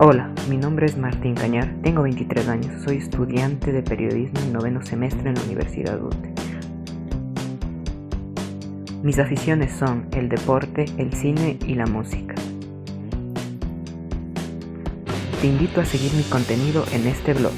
Hola, mi nombre es Martín Cañar, tengo 23 años, soy estudiante de periodismo en noveno semestre en la Universidad UTE. Mis aficiones son el deporte, el cine y la música. Te invito a seguir mi contenido en este blog.